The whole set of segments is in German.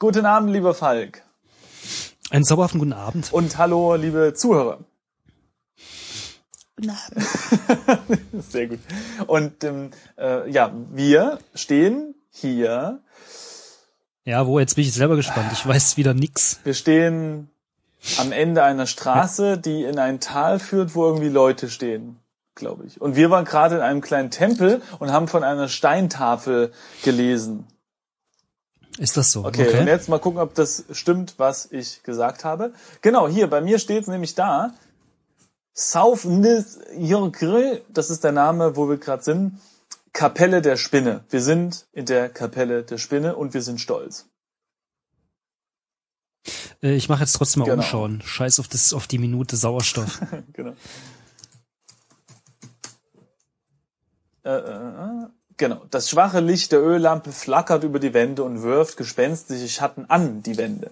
Guten Abend, lieber Falk. Einen zauberhaften guten Abend. Und hallo, liebe Zuhörer. Guten Abend. Sehr gut. Und ähm, äh, ja, wir stehen hier. Ja, wo, jetzt bin ich selber gespannt. Ich weiß wieder nix. Wir stehen am Ende einer Straße, die in ein Tal führt, wo irgendwie Leute stehen, glaube ich. Und wir waren gerade in einem kleinen Tempel und haben von einer Steintafel gelesen. Ist das so? Okay, und jetzt mal gucken, ob das stimmt, was ich gesagt habe. Genau, hier, bei mir steht es nämlich da. South Nisjörgre, das ist der Name, wo wir gerade sind. Kapelle der Spinne. Wir sind in der Kapelle der Spinne und wir sind stolz. Äh, ich mache jetzt trotzdem mal Genau. umschauen. Scheiß auf das, auf die Minute Sauerstoff. genau. Äh, äh, genau. Das schwache Licht der Öllampe flackert über die Wände und wirft gespenstische Schatten an die Wände.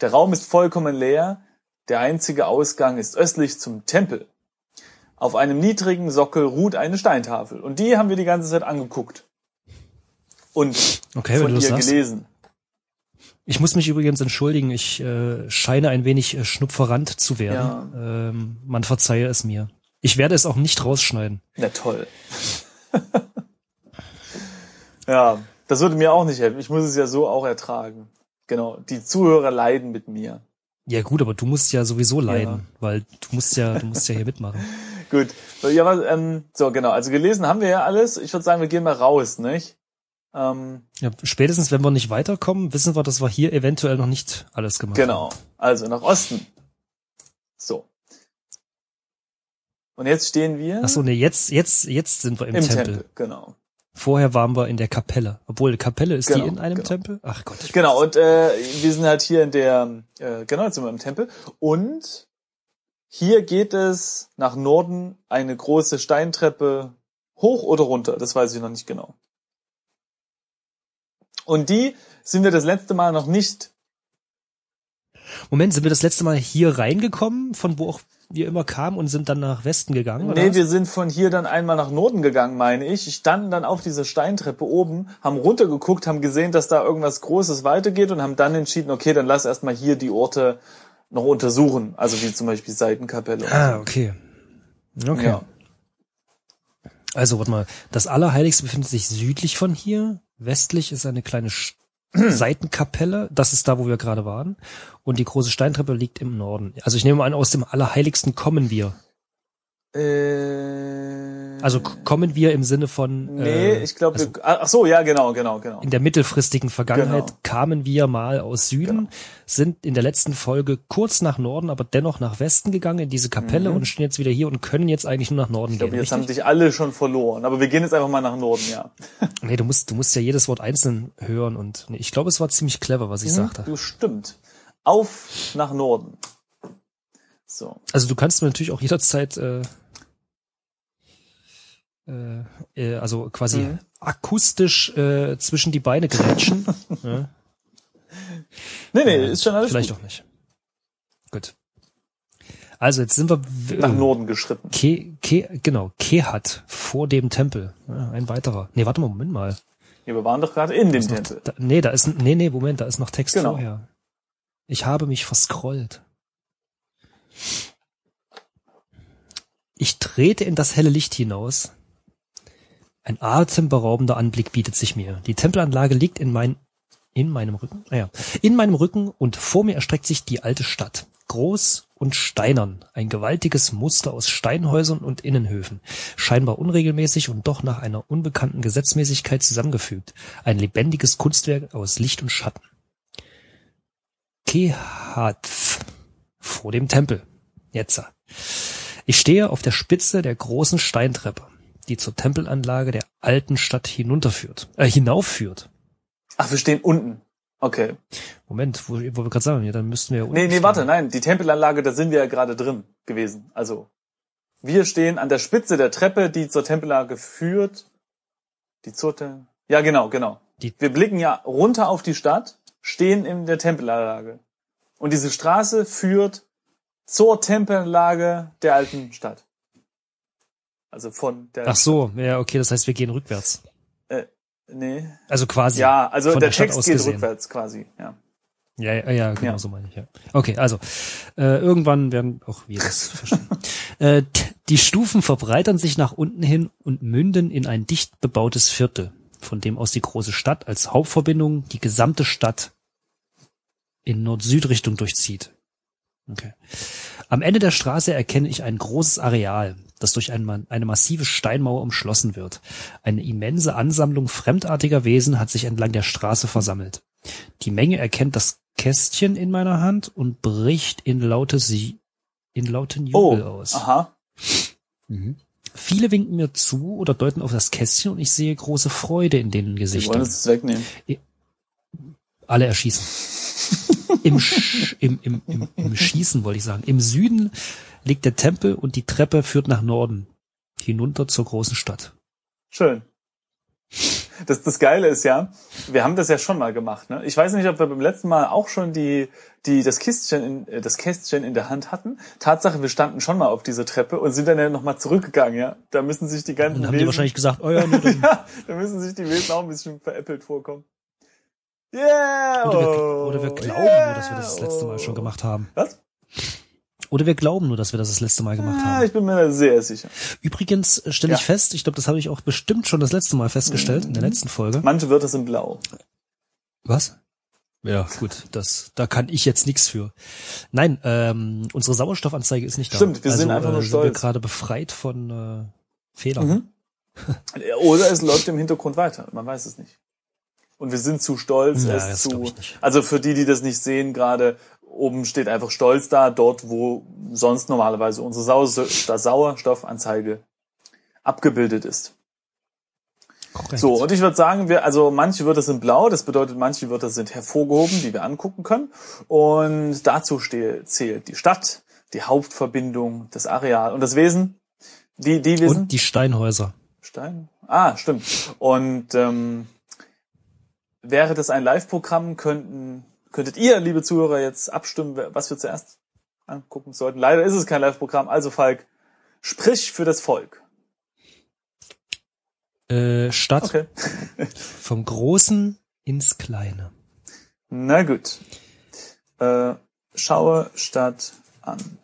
Der Raum ist vollkommen leer. Der einzige Ausgang ist östlich zum Tempel. Auf einem niedrigen Sockel ruht eine Steintafel. Und die haben wir die ganze Zeit angeguckt. Und Okay, von ihr sagst. gelesen. Ich muss mich übrigens entschuldigen. Ich äh, scheine ein wenig äh, schnupferant zu werden. Ähm, man verzeihe es mir. Ich werde es auch nicht rausschneiden. Na toll. ja, das würde mir auch nicht helfen. Ich muss es ja so auch ertragen. Genau, die Zuhörer leiden mit mir. Ja gut, aber du musst ja sowieso leiden, weil du musst ja, du musst ja hier mitmachen. Gut. So, ja, was, ähm, so, genau. Also gelesen haben wir ja alles. Ich würde sagen, wir gehen mal raus, nicht? Ähm, Ja, spätestens, wenn wir nicht weiterkommen, wissen wir, dass wir hier eventuell noch nicht alles gemacht genau. haben. Also nach Osten. So. Und jetzt stehen wir Ach so, nee, jetzt, jetzt, jetzt sind wir im, im Tempel. Tempel. Genau. Vorher waren wir in der Kapelle. Obwohl, die Kapelle ist Genau, die in einem genau. Tempel? Ach Gott. Ich Genau, und äh, wir sind halt hier in der, äh, genau, jetzt sind wir im Tempel. Und hier geht es nach Norden eine große Steintreppe hoch oder runter, das weiß ich noch nicht genau. Und die sind wir das letzte Mal noch nicht. Moment, sind wir das letzte Mal hier reingekommen, von wo auch wir immer kamen und sind dann nach Westen gegangen? oder Nee, wir sind von hier dann einmal nach Norden gegangen, meine ich. Standen dann auf dieser Steintreppe oben, haben runtergeguckt, haben gesehen, dass da irgendwas Großes weitergeht und haben dann entschieden, okay, dann lass erstmal hier die Orte noch untersuchen. Also wie zum Beispiel Seitenkapelle. Ah, okay. Okay. Ja. Also, warte mal. Das Allerheiligste befindet sich südlich von hier. Westlich ist eine kleine Sch- Seitenkapelle. Das ist da, wo wir gerade waren. Und die große Steintreppe liegt im Norden. Also ich nehme an, aus dem Allerheiligsten kommen wir. Äh, Also kommen wir im Sinne von nee, äh, ich glaube, also ach so, ja, genau, genau, genau. in der mittelfristigen Vergangenheit Genau. kamen wir mal aus Süden, Genau. sind in der letzten Folge kurz nach Norden, aber dennoch nach Westen gegangen in diese Kapelle Mhm. und stehen jetzt wieder hier und können jetzt eigentlich nur nach Norden Ich glaube, gehen. jetzt haben richtig? dich alle schon verloren. Aber wir gehen jetzt einfach mal nach Norden, ja. Nee, du musst, du musst ja jedes Wort einzeln hören und nee, ich glaube, es war ziemlich clever, was ich sagte. Du stimmt. Auf nach Norden. So. Also du kannst mir natürlich auch jederzeit äh, äh, äh, also quasi Mhm. akustisch äh, zwischen die Beine grätschen. ja, Nee, nee, Äh, ist schon alles vielleicht gut. auch nicht. Gut. Also jetzt sind wir nach Norden geschritten. Ke, Ke, genau, Kehat vor dem Tempel. Ja, ein weiterer. Nee, warte mal, Moment mal. Ja, wir waren doch gerade in dem noch, Tempel. da, nee, da ist, nee, nee, Moment, da ist noch Text Genau. vorher. Ich habe mich verscrollt. Ich trete in das helle Licht hinaus. Ein atemberaubender Anblick bietet sich mir. Die Tempelanlage liegt in mein, in meinem Rücken, ah ja, in meinem Rücken und vor mir erstreckt sich die alte Stadt. Groß und steinern. Ein gewaltiges Muster aus Steinhäusern und Innenhöfen. Scheinbar unregelmäßig und doch nach einer unbekannten Gesetzmäßigkeit zusammengefügt. Ein lebendiges Kunstwerk aus Licht und Schatten. Kehatf. Vor dem Tempel. Jetzt. Ich stehe auf der Spitze der großen Steintreppe, die zur Tempelanlage der alten Stadt hinunterführt, äh, hinaufführt. Ach, wir stehen unten. Okay. Moment, wo, wo wir gerade sagen, ja, dann müssten wir. ja Nee, unten nee, warte, stehen. nein, die Tempelanlage, da sind wir ja gerade drin gewesen. Also, wir stehen an der Spitze der Treppe, die zur Tempelanlage führt. Die zur Tem Ja, genau, genau. Die- wir blicken ja runter auf die Stadt, stehen in der Tempelanlage. Und diese Straße führt zur Tempelanlage der alten Stadt. Also von der Ach so, ja, okay, das heißt, wir gehen rückwärts. Nee. Also quasi. Ja, also der der Text geht gesehen. rückwärts quasi, ja. Ja, ja, ja genau Ja. so meine ich, ja. Okay, also, äh, irgendwann werden auch wir das verstehen. äh, die Stufen verbreitern sich nach unten hin und münden in ein dicht bebautes Viertel, von dem aus die große Stadt als Hauptverbindung die gesamte Stadt in Nord-Süd-Richtung durchzieht. Okay. Am Ende der Straße erkenne ich ein großes Areal, das durch ein, eine massive Steinmauer umschlossen wird. Eine immense Ansammlung fremdartiger Wesen hat sich entlang der Straße versammelt. Die Menge erkennt das Kästchen in meiner Hand und bricht in laute Sie in lauten Oh, Jubel aus. aha. Mhm. Viele winken mir zu oder deuten auf das Kästchen und ich sehe große Freude in den Sie wollen Gesichtern. es wegnehmen. Alle erschießen. Im, Sch im, im, im, Im Schießen wollte ich sagen. Im Süden liegt der Tempel und die Treppe führt nach Norden. Hinunter zur großen Stadt. Schön. Das, das Geile ist ja, wir haben das ja schon mal gemacht. Ne? Ich weiß nicht, ob wir beim letzten Mal auch schon die, die, das, Kistchen in, äh, das Kästchen in der Hand hatten. Tatsache, wir standen schon mal auf dieser Treppe und sind dann ja nochmal zurückgegangen. Ja, Da müssen sich die ganzen Und haben die Wesen, wahrscheinlich gesagt, oh ja, dann, ja, da müssen sich die Wesen auch ein bisschen veräppelt vorkommen. Yeah! oder, wir, oh, oder wir glauben yeah, nur, dass wir das das letzte Mal schon oh. gemacht haben. Was? Oder wir glauben nur, dass wir das das letzte Mal gemacht Ah, haben. ich bin mir sehr sicher. Übrigens äh, stelle ich Ja. fest, ich glaube, das habe ich auch bestimmt schon das letzte Mal festgestellt, in der Mhm. letzten Folge. Manche Wörter sind blau. Was? Ja, gut, das, da kann ich jetzt nichts für. Nein, ähm, unsere Sauerstoffanzeige ist nicht da. Stimmt, wir sind also, einfach nur äh, Sind wir stolz. gerade befreit von äh, Fehlern. Mhm. Oder es läuft im Hintergrund weiter. Man weiß es nicht. Und wir sind zu stolz, Ja, es zu. Also für die, die das nicht sehen, gerade oben steht einfach stolz da, dort, wo sonst normalerweise unsere Sau Sauerstoffanzeige abgebildet ist. Korrekt. So, und ich würde sagen, wir, also manche Wörter sind blau, das bedeutet, manche Wörter sind hervorgehoben, die wir angucken können. Und dazu stehe, zählt die Stadt, die Hauptverbindung, das Areal und das Wesen. Die, die Wesen. Und die Steinhäuser. Stein? Ah, stimmt. Und ähm, wäre das ein Live-Programm, könnten, könntet ihr, liebe Zuhörer, jetzt abstimmen, was wir zuerst angucken sollten. Leider ist es kein Live-Programm, also Falk, sprich für das Volk. Äh, Stadt Okay. vom Großen ins Kleine. Na gut. Äh, schaue Stadt an.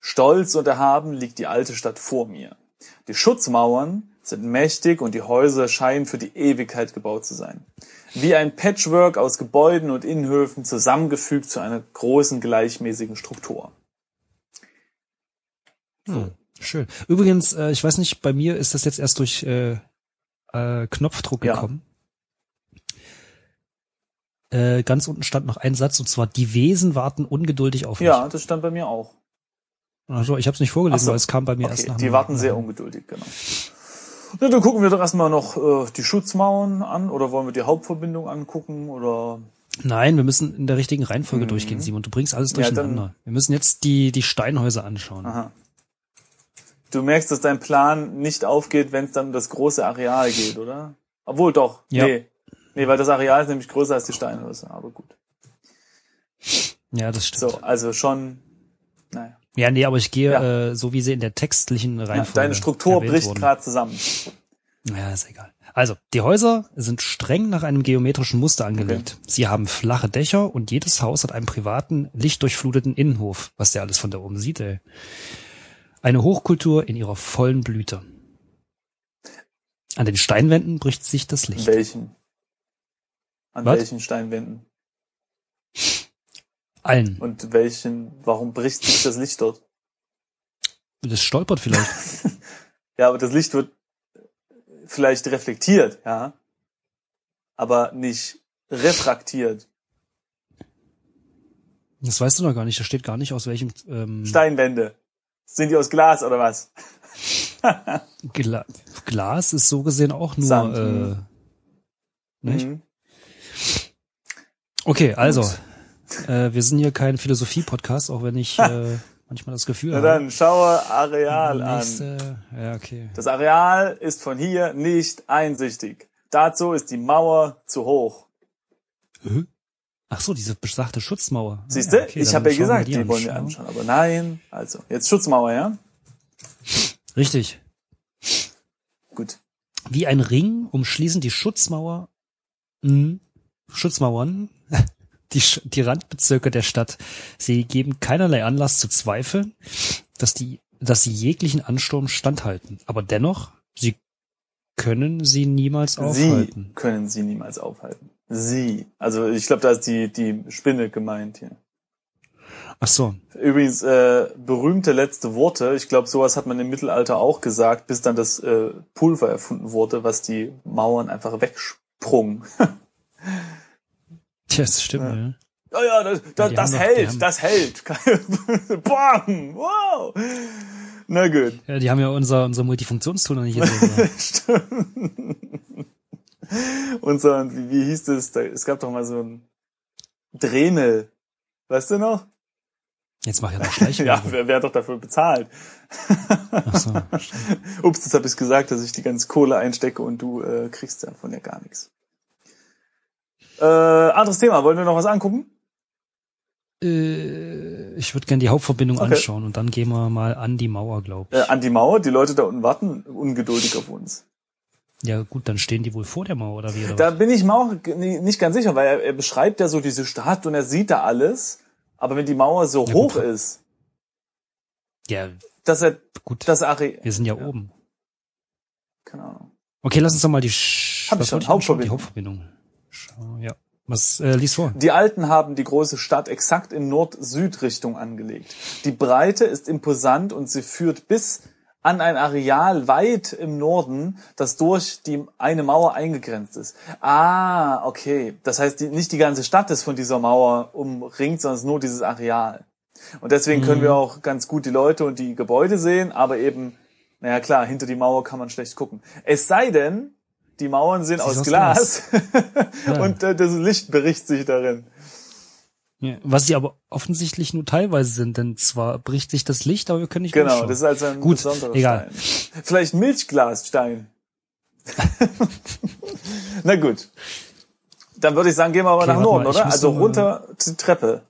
Stolz und erhaben liegt die alte Stadt vor mir. Die Schutzmauern sind mächtig und die Häuser scheinen für die Ewigkeit gebaut zu sein. Wie ein Patchwork aus Gebäuden und Innenhöfen zusammengefügt zu einer großen gleichmäßigen Struktur. Hm, schön. Übrigens, äh, ich weiß nicht, bei mir ist das jetzt erst durch äh, äh, Knopfdruck Ja. gekommen. Äh, ganz unten stand noch ein Satz und zwar die Wesen warten ungeduldig auf mich. Ja, das stand bei mir auch. Also ich habe es nicht vorgelesen, so. weil es kam bei mir erst Okay, nach die warten sehr ungeduldig, genau. Ja, dann gucken wir doch erstmal noch äh, die Schutzmauern an oder wollen wir die Hauptverbindung angucken oder Nein, wir müssen in der richtigen Reihenfolge Mhm. durchgehen, Simon. Du bringst alles Ja, durcheinander. wir müssen jetzt die die Steinhäuser anschauen. Aha. Du merkst, dass dein Plan nicht aufgeht, wenn es dann um das große Areal geht, oder? Obwohl doch. Ja. Nee. Nee, weil das Areal ist nämlich größer als die Steinhäuser, aber gut. Ja, das stimmt. So, also schon, naja. Ja, nee, aber ich gehe Ja. äh, so wie sie in der textlichen Reihenfolge deine Struktur bricht gerade zusammen. Ja, ist egal. Also, die Häuser sind streng nach einem geometrischen Muster angelegt. Sie haben flache Dächer und jedes Haus hat einen privaten, lichtdurchfluteten Innenhof, was der alles von da oben sieht, ey. Eine Hochkultur in ihrer vollen Blüte. An den Steinwänden bricht sich das An Licht. welchen? An Was? welchen Steinwänden? Allen. Und welchen, warum bricht sich das Licht dort? Das stolpert vielleicht. Ja, aber das Licht wird vielleicht reflektiert, ja. Aber nicht refraktiert. Das weißt du noch gar nicht. Da steht gar nicht aus welchem ähm, Steinwände. Sind die aus Glas oder was? Gla Glas ist so gesehen auch nur. Sand, äh, mhm. nicht? Okay, also, äh, wir sind hier kein Philosophie-Podcast, auch wenn ich äh, manchmal das Gefühl Na habe. dann, schaue Areal die an. nächste, ja, okay. Das Areal ist von hier nicht einsichtig. Dazu ist die Mauer zu hoch. Äh? Ach so, diese besagte Schutzmauer. Siehst Ah, du? okay, ich habe ja gesagt, wir die wollen wir anschauen. anschauen. Aber nein, also, jetzt Schutzmauer, ja? Richtig. Gut. Wie ein Ring umschließen die Schutzmauer, mh, Schutzmauern die, die Randbezirke der Stadt. Sie geben keinerlei Anlass zu zweifeln, dass die, dass sie jeglichen Ansturm standhalten. Aber dennoch, sie können sie niemals aufhalten. Sie können sie niemals aufhalten. Sie. Also ich glaube, da ist die, die Spinne gemeint hier. Ach so. Übrigens, äh, berühmte letzte Worte. Ich glaube, sowas hat man im Mittelalter auch gesagt, bis dann das äh, Pulver erfunden wurde, was die Mauern einfach wegsprung. Das stimmt, ja. ja. Oh ja, das, das, das doch- hält, das hält. Bam! Wow! Na gut. Ja, die haben ja unser, unser Multifunktionstool noch nicht gesehen. ja. Stimmt. Unser, wie, wie hieß das? Da, es gab doch mal so ein Dremel. Weißt du noch? Jetzt mach ich ja noch Schleichwerbung. Ja, wer, wer hat doch dafür bezahlt? Ach so. Ups, jetzt habe ich gesagt, dass ich die ganze Kohle einstecke und du äh, kriegst davon ja gar nichts. Äh, anderes Thema. Wollen wir noch was angucken? Äh, ich würde gerne die Hauptverbindung Okay. anschauen und dann gehen wir mal an die Mauer, glaub ich. Äh, an die Mauer. Die Leute da unten warten ungeduldig auf uns. Ja gut, dann stehen die wohl vor der Mauer oder wie? Oder Da was? bin ich mir auch nicht ganz sicher, weil er, er beschreibt ja so diese Stadt und er sieht da alles. Aber wenn die Mauer so Ja, hoch gut. ist, Ja, dass er gut. das Areal, wir sind ja, oben. keine Ahnung. Okay, lass uns doch mal die, Sch Hab ich was schon, wollte anschauen? Die Hauptverbindung. Schau, ja. Was äh, lies vor? Die Alten haben die große Stadt exakt in Nord-Süd-Richtung angelegt. Die Breite ist imposant und sie führt bis an ein Areal weit im Norden, das durch die eine Mauer eingegrenzt ist. Ah, okay. Das heißt, die, nicht die ganze Stadt ist von dieser Mauer umringt, sondern nur dieses Areal. Und deswegen können wir auch ganz gut die Leute und die Gebäude sehen, aber eben, naja klar, hinter die Mauer kann man schlecht gucken. Es sei denn, die Mauern sind aus aus Glas, Ja. und äh, das Licht bricht sich darin. Ja, was sie aber offensichtlich nur teilweise sind, denn zwar bricht sich das Licht, aber wir können nicht Genau, das ist also ein Gut, besonderer egal. Stein. Vielleicht Milchglasstein. Na gut. Dann würde ich sagen, gehen wir aber Okay, nach Norden, mal, ich oder? Also mal- runter die Treppe.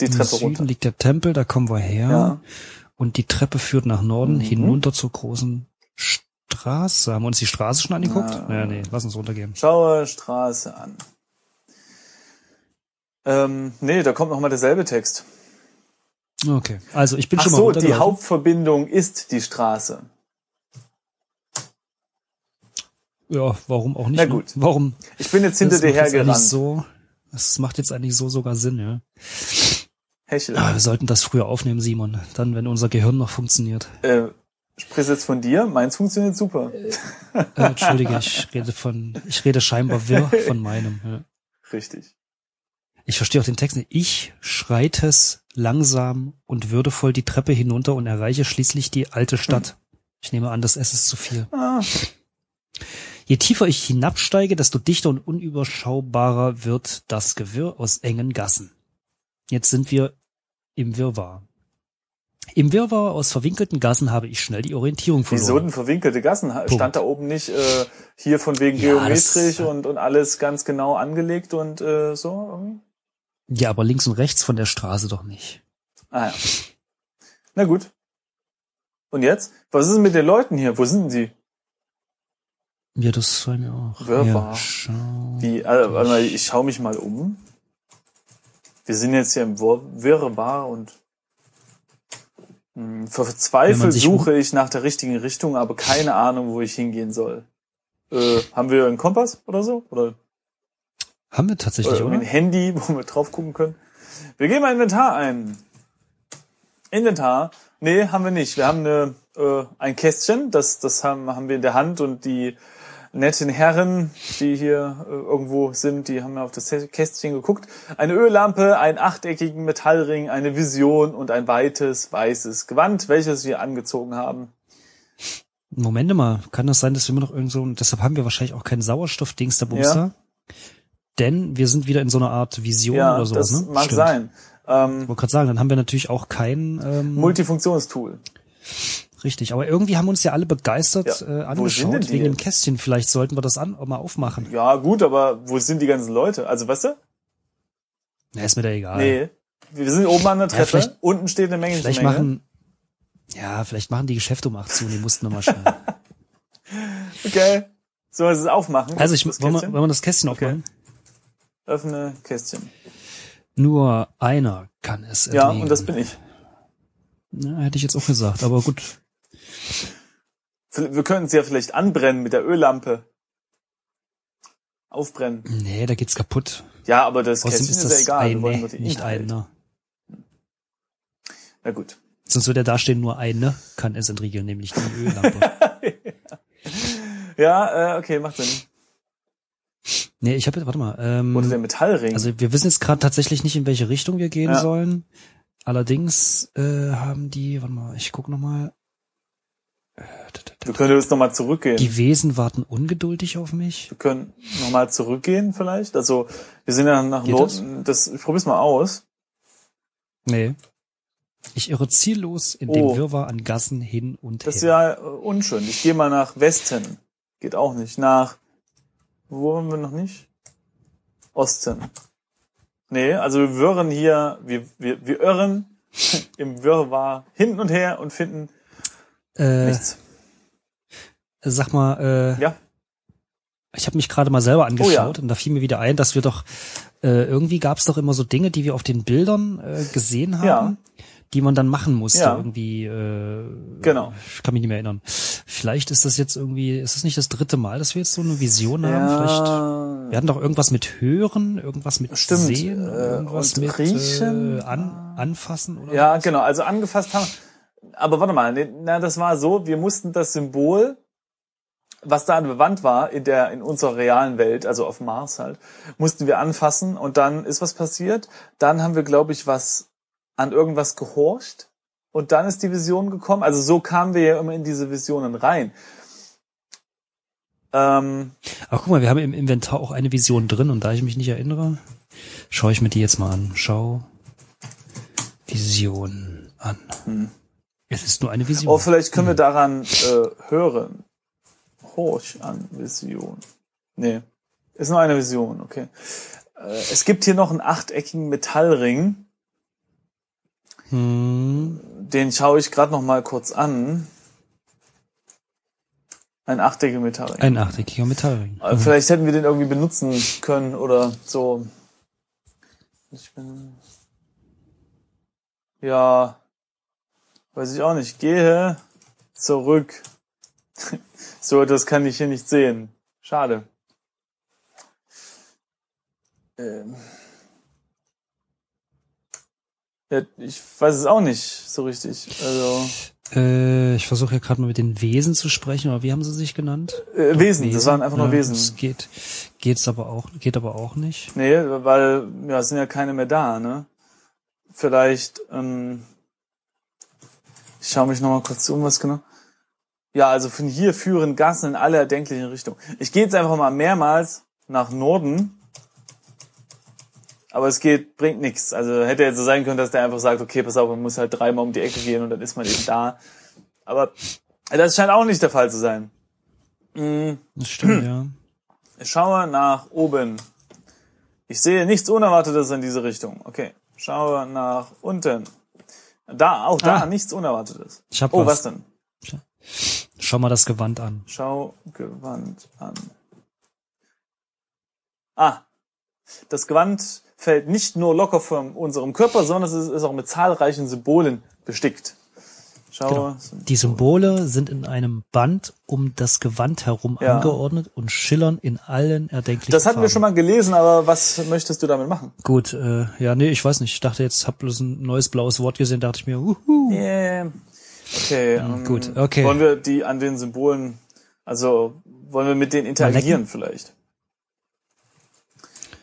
Die Treppe Süden runter. liegt der Tempel, da kommen wir her. Ja. Und die Treppe führt nach Norden Mhm. hinunter zur großen Straße. Haben wir uns die Straße schon angeguckt? Ja. Ja, nee, lass uns runtergehen. Schaue Straße an. Ähm, nee, da kommt noch mal derselbe Text. Okay. Also ich bin Ach schon mal so, die. Hauptverbindung ist die Straße. Ja, warum auch nicht? Na ne? gut. Warum? Ich bin jetzt hinter dir hergerannt. So, das macht jetzt eigentlich so sogar Sinn, ja. Hechel. Ah, wir sollten das früher aufnehmen, Simon. Dann, wenn unser Gehirn noch funktioniert. Äh, sprichst jetzt von dir? Meins funktioniert super. Äh, Entschuldige, ich rede von, ich rede scheinbar wirr von meinem. Ja. Richtig. Ich verstehe auch den Text nicht. Ich schreites langsam und würdevoll die Treppe hinunter und erreiche schließlich die alte Stadt. Ich nehme an, das S ist zu viel. Ah, Je tiefer ich hinabsteige, desto dichter und unüberschaubarer wird das Gewirr aus engen Gassen. Jetzt sind wir im Wirrwarr. Im Wirrwarr aus verwinkelten Gassen habe ich schnell die Orientierung Wieso verloren. denn verwinkelte Gassen? Stand da oben nicht äh, hier von wegen Ja, geometrisch und, und alles ganz genau angelegt und äh, so? irgendwie? Ja, aber links und rechts von der Straße doch nicht. Ah ja. Na gut. Und jetzt? Was ist denn mit den Leuten hier? Wo sind sie? Ja, das war mir auch. Wirrwarr. Ja, schau. Wie, also, warte mal, ich schaue mich mal um. Wir sind jetzt hier im Wirrwarr und verzweifelt sich um- suche ich nach der richtigen Richtung, aber keine Ahnung, wo ich hingehen soll. Äh, haben wir einen Kompass oder so? Oder, Haben wir oder tatsächlich, irgendwie oder? ein Handy, wo wir drauf gucken können? Wir geben ein Inventar ein. Inventar? Nee, haben wir nicht. Wir haben eine, äh, ein Kästchen, das, das haben, haben wir in der Hand und die netten Herren, die hier äh, irgendwo sind, die haben ja auf das Kästchen geguckt. Eine Öllampe, einen achteckigen Metallring, eine Vision und ein weites, weißes Gewand, welches wir angezogen haben. Moment mal, kann das sein, dass wir immer noch irgend so, deshalb haben wir wahrscheinlich auch keinen Sauerstoff-Dings der Bumster? Denn wir sind wieder in so einer Art Vision Ja, oder sowas, das ne? mag Stimmt. sein. Ähm, Ich wollte gerade sagen, dann haben wir natürlich auch kein ähm, Multifunktionstool. Richtig. Aber irgendwie haben uns ja alle begeistert Ja, äh, angeschaut wegen dem? Kästchen. Vielleicht sollten wir das an, mal aufmachen. Ja, gut, aber wo sind die ganzen Leute? Also, weißt du? Na, ist mir da egal. Nee. Wir sind oben an der Ja, Treppe. vielleicht- Unten steht eine Menge. Vielleicht Menge. machen, ja, vielleicht machen die Geschäfte um 8 zu und die mussten nochmal schnell. Okay. Wir es aufmachen? Also ich, das wollen wir, wollen wir das Kästchen Okay. aufmachen? Öffne Kästchen. Nur einer kann es Ja, erlegen. und das bin ich. Ja, hätte ich jetzt auch gesagt, aber gut. Wir könnten sie ja vielleicht anbrennen mit der Öllampe. Aufbrennen. Nee, da geht's kaputt. Ja, aber das Außerdem Kästchen ist ist ja das egal. Wir eine, nur die nicht Inhalte. einer. Na gut. Sonst würde da stehen, nur eine kann es entriegeln, nämlich die Öllampe. Ja, äh, okay, macht Sinn. nee, ich habe, warte mal. Ähm, Oder der Metallring. Also wir wissen jetzt gerade tatsächlich nicht, in welche Richtung wir gehen Ja. sollen. Allerdings äh, haben die, warte mal, ich guck noch mal. Wir können jetzt nochmal zurückgehen. Die Wesen warten ungeduldig auf mich. wir können nochmal zurückgehen vielleicht. Also wir sind ja nach Norden. Das? ich probier's mal aus. Nee. Ich irre ziellos in Oh. dem Wirrwarr an Gassen hin und Das ist her. ja äh, unschön. Ich gehe mal nach Westen. Geht auch nicht. Nach wo haben wir noch nicht? Osten. Nee, also wir wirren hier, wir, wir, wir irren im Wirrwarr hin und her und finden äh, nichts. sag mal, äh, Ja. ich habe mich gerade mal selber angeschaut Oh ja. und da fiel mir wieder ein, dass wir doch äh, irgendwie gab es doch immer so Dinge, die wir auf den Bildern äh, gesehen haben, Ja. die man dann machen musste. Ja. Irgendwie, äh, Genau. ich kann mich nicht mehr erinnern. Vielleicht ist das jetzt irgendwie, ist das nicht das dritte Mal, dass wir jetzt so eine Vision haben? Vielleicht, Ja, wir hatten doch irgendwas mit Hören, irgendwas mit Stimmt, Sehen, äh, irgendwas und mit Riechen? Äh, an, Anfassen oder ja, was? genau. Also angefasst haben. Aber warte mal, na, das war so, wir mussten das Symbol, was da an der Wand war, in der, in unserer realen Welt, also auf Mars halt, mussten wir anfassen und dann ist was passiert. Dann haben wir, glaube ich, was an irgendwas gehorcht und dann ist die Vision gekommen. Also so kamen wir ja immer in diese Visionen rein. Ähm, Ach guck mal, wir haben im Inventar auch eine Vision drin und da ich mich nicht erinnere, schaue ich mir die jetzt mal an. Schau Vision an. Hm. Es ist nur eine Vision. oh, vielleicht können wir daran äh, hören. Horch an Vision. Nee, ist nur eine Vision, okay. Äh, es gibt hier noch einen achteckigen Metallring. hm. Den schaue ich gerade noch mal kurz an. Ein achteckiger Metallring. Ein achteckiger Metallring. Äh, Vielleicht hätten wir den irgendwie benutzen können oder so. Ich bin ja, weiß ich auch nicht. Gehe zurück. so, das kann ich hier nicht sehen. Schade. Ähm. Ja, ich weiß es auch nicht so richtig. Also Äh, ich versuche ja gerade mal mit den Wesen zu sprechen, aber wie haben sie sich genannt? äh, Wesen, das waren einfach nur Ja, Wesen. Das geht, geht's aber auch, geht aber auch nicht. Nee, weil ja, es sind ja keine mehr da, ne? Vielleicht, ähm, ich schaue mich nochmal kurz um, was genau. Ja, also von hier führen Gassen in alle erdenklichen Richtungen. Ich gehe jetzt einfach mal mehrmals nach Norden, aber es geht, bringt nichts. Also hätte jetzt so sein können, dass der einfach sagt, okay, pass auf, man muss halt dreimal um die Ecke gehen und dann ist man eben da. Aber das scheint auch nicht der Fall zu sein. Mm. Das stimmt, ja. Ich schaue nach oben. Ich sehe nichts Unerwartetes in diese Richtung. Okay. Schaue nach unten. Da, auch da, Ah. nichts Unerwartetes. Ich hab oh, was. was denn? Schau mal das Gewand an. Schau Gewand an. Ah. Das Gewand fällt nicht nur locker von unserem Körper, sondern es ist auch mit zahlreichen Symbolen bestickt. Schau. Genau. Die Symbole sind in einem Band um das Gewand herum Ja. angeordnet und schillern in allen erdenklichen Das hatten wir Farben. schon mal gelesen, aber was möchtest du damit machen? Gut, äh, ja, nee, ich weiß nicht. Ich dachte jetzt, hab bloß ein neues blaues Wort gesehen, dachte ich mir, uhu. Yeah. Okay. ähm, gut, okay. Wollen wir die an den Symbolen, also wollen wir mit denen interagieren vielleicht?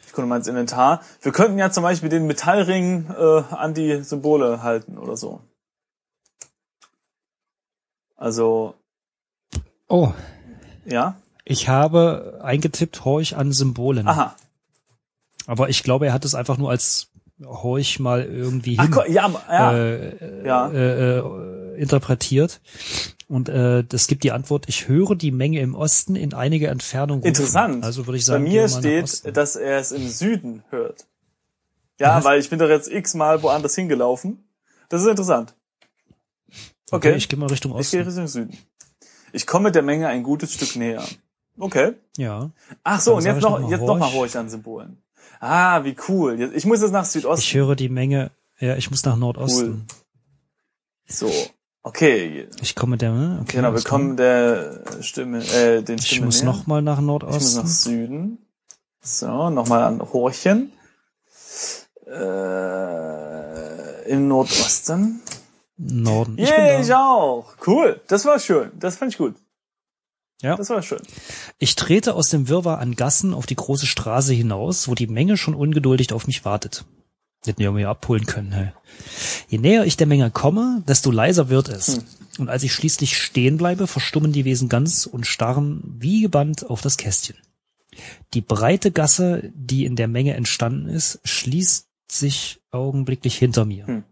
Ich gucke mal ins Inventar. Wir könnten ja zum Beispiel den Metallring äh, an die Symbole halten oder so. Also, Oh, ja. ich habe eingetippt, horch an Symbolen. Aha. Aber ich glaube, er hat es einfach nur als horch mal irgendwie Ach, hin ko- ja, ja. äh, ja. äh, äh, interpretiert. Und äh, das gibt die Antwort, ich höre die Menge im Osten in einiger Entfernung. rufen. Interessant. Also würde ich Bei sagen, mir mal nach steht, dass er es im Süden hört. Ja, Was? weil ich bin doch jetzt x-mal woanders hingelaufen. Das ist interessant. Okay. ich gehe mal Richtung Ich gehe Osten. Richtung Süden. Ich komme der Menge ein gutes Stück näher. Okay. Ja. Ach so, Dann und jetzt noch, noch mal jetzt noch mal Horch. Horch an Symbolen. Ah, wie cool. Ich muss jetzt nach Südosten. Ich höre die Menge, ja, ich muss nach Nordosten. so. Okay. Ich komme der, ne? okay, Genau, wir kommen der Stimme, äh, den klar. Ich Stimmen muss näher. noch mal nach Ich muss nach Nordosten. Süden. So, nochmal an Horchen. Äh, Im Nordosten. Norden. Ich Yay, bin ich da. auch. Cool. Das war schön. Das fand ich gut. Ja. Das war schön. Ich trete aus dem Wirrwarr an Gassen auf die große Straße hinaus, wo die Menge schon ungeduldig auf mich wartet. Hätten wir mir abholen können, hey. Je näher ich der Menge komme, desto leiser wird es. Hm. Und als ich schließlich stehen bleibe, verstummen die Wesen ganz und starren wie gebannt auf das Kästchen. Die breite Gasse, die in der Menge entstanden ist, schließt sich augenblicklich hinter mir. Hm.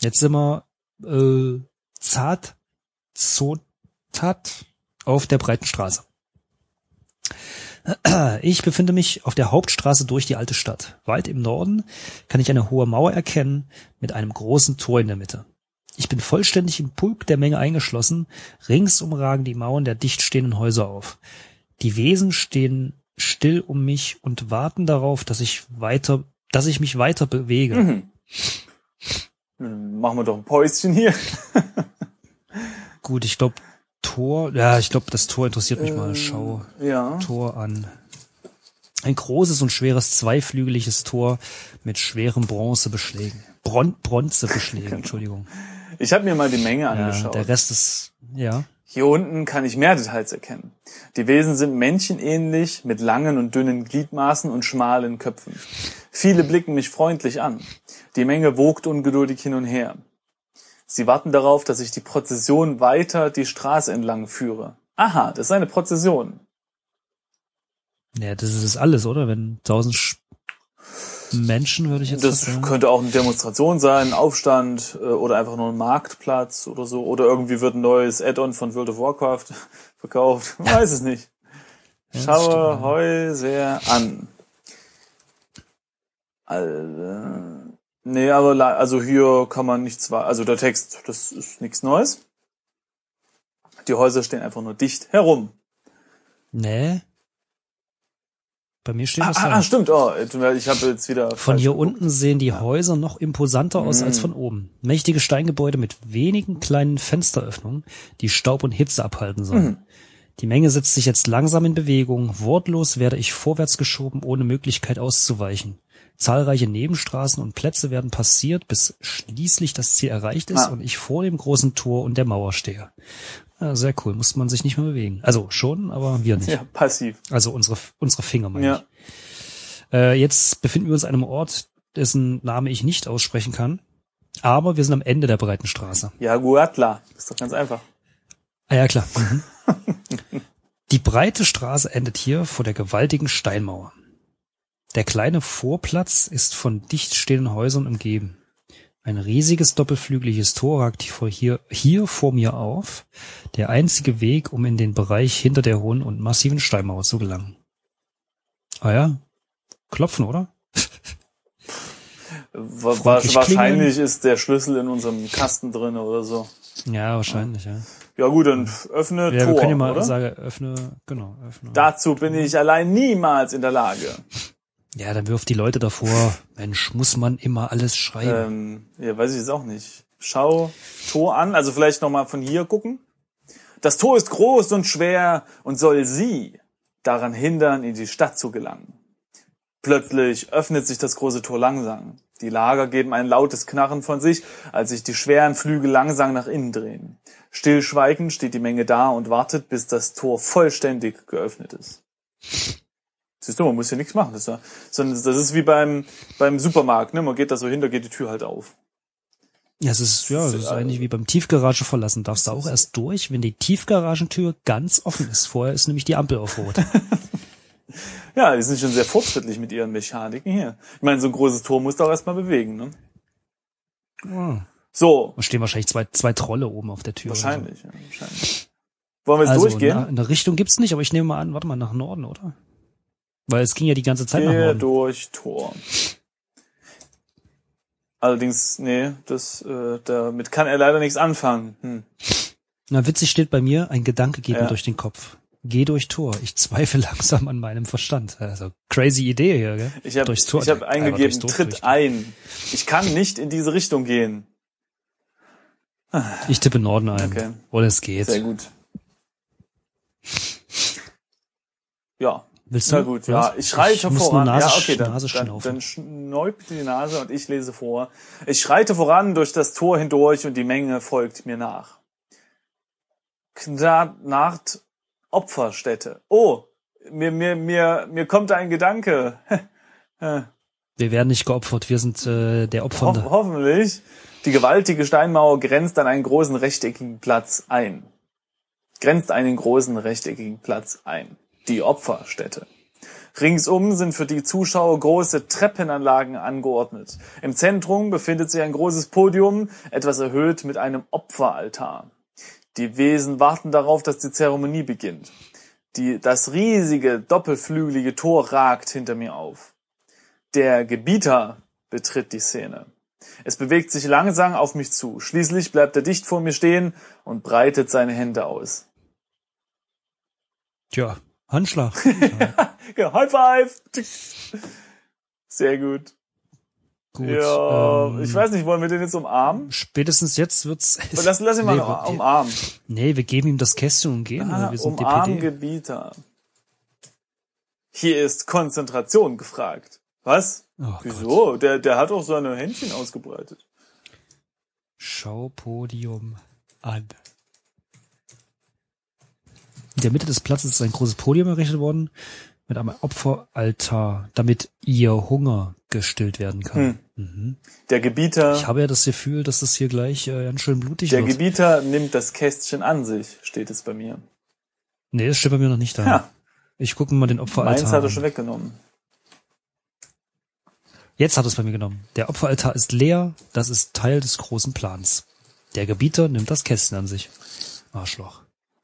Jetzt sind wir äh, zart, zotat auf der breiten Straße. Ich befinde mich auf der Hauptstraße durch die alte Stadt. Weit im Norden kann ich eine hohe Mauer erkennen mit einem großen Tor in der Mitte. Ich bin vollständig im Pulk der Menge eingeschlossen. Rings umragen die Mauern der dicht stehenden Häuser auf. Die Wesen stehen still um mich und warten darauf, dass ich weiter, dass ich mich weiter bewege. Mhm. Machen wir doch ein Päuschen hier. Gut, ich glaube Tor, ja, ich glaube das Tor interessiert mich mal. Schau Ja. Tor an. Ein großes und schweres zweiflügeliges Tor mit schweren Bronzebeschlägen. Bron Bronzebeschlägen, Entschuldigung. Ich habe mir mal die Menge Ja, angeschaut. der Rest ist, ja. Hier unten kann ich mehr Details erkennen. Die Wesen sind menschenähnlich mit langen und dünnen Gliedmaßen und schmalen Köpfen. Viele blicken mich freundlich an. Die Menge wogt ungeduldig hin und her. Sie warten darauf, dass ich die Prozession weiter die Straße entlang führe. Aha, das ist eine Prozession. Ja, das ist alles, oder? Wenn tausend Menschen, würde ich jetzt Das sagen. könnte auch eine Demonstration sein, ein Aufstand äh, oder einfach nur ein Marktplatz oder so. Oder irgendwie wird ein neues Add-on von World of Warcraft verkauft. Weiß es nicht. Das Schaue. Häuser an. Also, nee, aber also hier kann man nichts Also der Text, das ist nichts Neues. Die Häuser stehen einfach nur dicht herum. Nee. Bei mir steht Ah, was ah, ah, stimmt. Oh, ich habe jetzt wieder Von hier geguckt. unten sehen die Häuser noch imposanter aus als Mm. von oben. Mächtige Steingebäude mit wenigen kleinen Fensteröffnungen, die Staub und Hitze abhalten sollen. Mhm. Die Menge setzt sich jetzt langsam in Bewegung. Wortlos werde ich vorwärts geschoben, ohne Möglichkeit auszuweichen. Zahlreiche Nebenstraßen und Plätze werden passiert, bis schließlich das Ziel erreicht ist Ah. und ich vor dem großen Tor und der Mauer stehe. Ja, sehr cool. Muss man sich nicht mehr bewegen. Also schon, aber wir nicht. Ja, passiv. Also unsere, unsere Finger meine Ja. ich. Äh, jetzt befinden wir uns an einem Ort, dessen Name ich nicht aussprechen kann. Aber wir sind am Ende der breiten Straße. Ja, Guatla. Ist doch ganz einfach. Ah ja, klar. Mhm. Die breite Straße endet hier vor der gewaltigen Steinmauer. Der kleine Vorplatz ist von dicht stehenden Häusern umgeben. Ein riesiges doppelflügeliges Tor ragt hier, vor mir auf. Der einzige Weg, um in den Bereich hinter der hohen und massiven Steinmauer zu gelangen. Ah ja, klopfen, oder? Freundlich Wahrscheinlich ist der Schlüssel in unserem Kasten drin oder so. Ja, wahrscheinlich, ja. Ja gut, dann öffne Ja, wir Tor, können ja mal oder? sagen, öffne, genau, öffne. Dazu bin ich allein niemals in der Lage. Ja, dann wirft die Leute davor, Mensch, muss man immer alles schreiben. Ähm, ja, weiß ich jetzt auch nicht. Schau Tor an, also vielleicht nochmal von hier gucken. Das Tor ist groß und schwer und soll sie daran hindern, in die Stadt zu gelangen. Plötzlich öffnet sich das große Tor langsam. Die Lager geben ein lautes Knarren von sich, als sich die schweren Flügel langsam nach innen drehen. Stillschweigend steht die Menge da und wartet, bis das Tor vollständig geöffnet ist. Siehst du, man muss hier nichts machen. Das ist, ja, sondern das ist wie beim, beim Supermarkt. Ne? Man geht da so hin, da geht die Tür halt auf. Ja, es ist, ja, es ist eigentlich wie beim Tiefgarage verlassen. Darfst du auch erst durch, wenn die Tiefgaragentür ganz offen ist. Vorher ist nämlich die Ampel auf Rot. Ja, die sind schon sehr fortschrittlich mit ihren Mechaniken hier. Ich meine, so ein großes Tor musst du auch erstmal bewegen. Ne? Ah. So, Da stehen wahrscheinlich zwei, zwei Trolle oben auf der Tür. wahrscheinlich, ja, wahrscheinlich. Wollen wir So. jetzt Also, durchgehen? na, eine Richtung gibt's nicht, aber ich nehme mal an, warte mal, nach Norden, oder? Weil es ging ja die ganze Zeit nach Gehe Norden. durch Tor. Allerdings, nee, das, äh, damit kann er leider nichts anfangen. Hm. Na, witzig steht bei mir, ein Gedanke geht Ja. mir durch den Kopf. Geh durch Tor. Ich zweifle langsam an meinem Verstand. Also crazy Idee hier, gell? Ich habe hab eingegeben, Tor tritt ein. Ich kann nicht in diese Richtung gehen. Ich tippe Norden ein. Okay. Oder es geht. Sehr gut. Ja, Willst du? na gut, was? ja. Ich schreite muss voran. Nase, ja, okay, dann, Nase dann, dann schnäubt die Nase und ich lese vor. Ich schreite voran durch das Tor hindurch und die Menge folgt mir nach. Knarrt Opferstätte. Oh, mir, mir, mir, mir kommt ein Gedanke. Wir werden nicht geopfert. Wir sind äh, der Ho Opfernde. hoffentlich. Die gewaltige Steinmauer grenzt an einen großen rechteckigen Platz ein. Grenzt einen großen rechteckigen Platz ein. Die Opferstätte. Ringsum sind für die Zuschauer große Treppenanlagen angeordnet. Im Zentrum befindet sich ein großes Podium, etwas erhöht mit einem Opferaltar. Die Wesen warten darauf, dass die Zeremonie beginnt. Die, das riesige, doppelflügelige Tor ragt hinter mir auf. Der Gebieter betritt die Szene. Es bewegt sich langsam auf mich zu. Schließlich bleibt er dicht vor mir stehen und breitet seine Hände aus. Tja, Handschlag. Ja, High five! Sehr gut. Gut. ja, ähm, ich weiß nicht, wollen wir den jetzt umarmen? Spätestens jetzt wird's. Lass, lass ihn mal nee, wir- umarmen. Nee, wir geben ihm das Kästchen und gehen. Ah, wir sind umarmen DPD. Gebieter. Hier ist Konzentration gefragt. Was? Oh Gott. Wieso? Der, der hat auch seine Händchen ausgebreitet. Schau Podium an. In der Mitte des Platzes ist ein großes Podium errichtet worden mit einem Opferaltar, damit ihr Hunger gestillt werden kann. Mhm. Der Gebieter, Ich habe ja das Gefühl, dass das hier gleich äh, ganz schön blutig der wird. Gebieter nimmt das Kästchen an sich, steht es bei mir. nee, das steht bei mir noch nicht da. Ja, Ich gucke mal den Opferaltar meins hat er schon weggenommen. Jetzt hat es bei mir genommen. Der Opferaltar ist leer, das ist Teil des großen Plans. Der Gebieter nimmt das Kästchen an sich. Arschloch.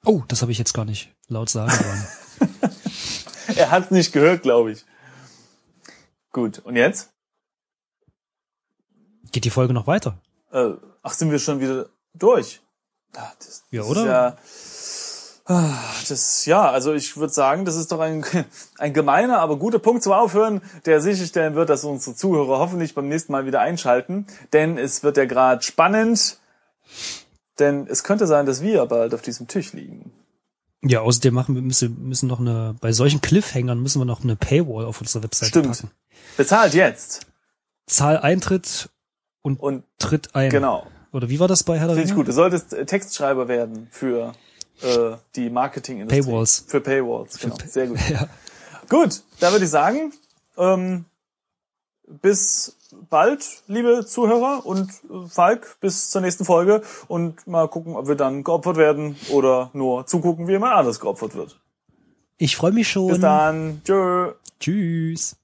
Oh, das habe ich jetzt gar nicht laut sagen wollen. Er hat nicht gehört, glaube ich. Gut, und jetzt? Geht die Folge noch weiter? Äh, ach, sind wir schon wieder durch? Ah, das, Ja, das oder? Ist ja, Ah, das, ja, also ich würde sagen, das ist doch ein, ein gemeiner, aber guter Punkt zum Aufhören, der sicherstellen wird, dass unsere Zuhörer hoffentlich beim nächsten Mal wieder einschalten. Denn es wird ja gerade spannend. Denn es könnte sein, dass wir bald auf diesem Tisch liegen. Ja, außerdem machen wir müssen, müssen noch eine, bei solchen Cliffhangern müssen wir noch eine Paywall auf unserer Webseite Stimmt. packen. Bezahlt jetzt. Zahl Eintritt und, Und Tritt ein. genau. Oder wie war das bei Herr der Finde ich Ringe? gut. Du solltest äh, Textschreiber werden für äh, die Marketingindustrie. Paywalls. Für Paywalls, genau. Sehr gut. Ja. Gut, dann würde ich sagen, ähm, bis bald, liebe Zuhörer und äh, Falk, bis zur nächsten Folge und mal gucken, ob wir dann geopfert werden oder nur zugucken, wie jemand anderes geopfert wird. Ich freue mich schon. Bis dann. Tschö. Tschüss.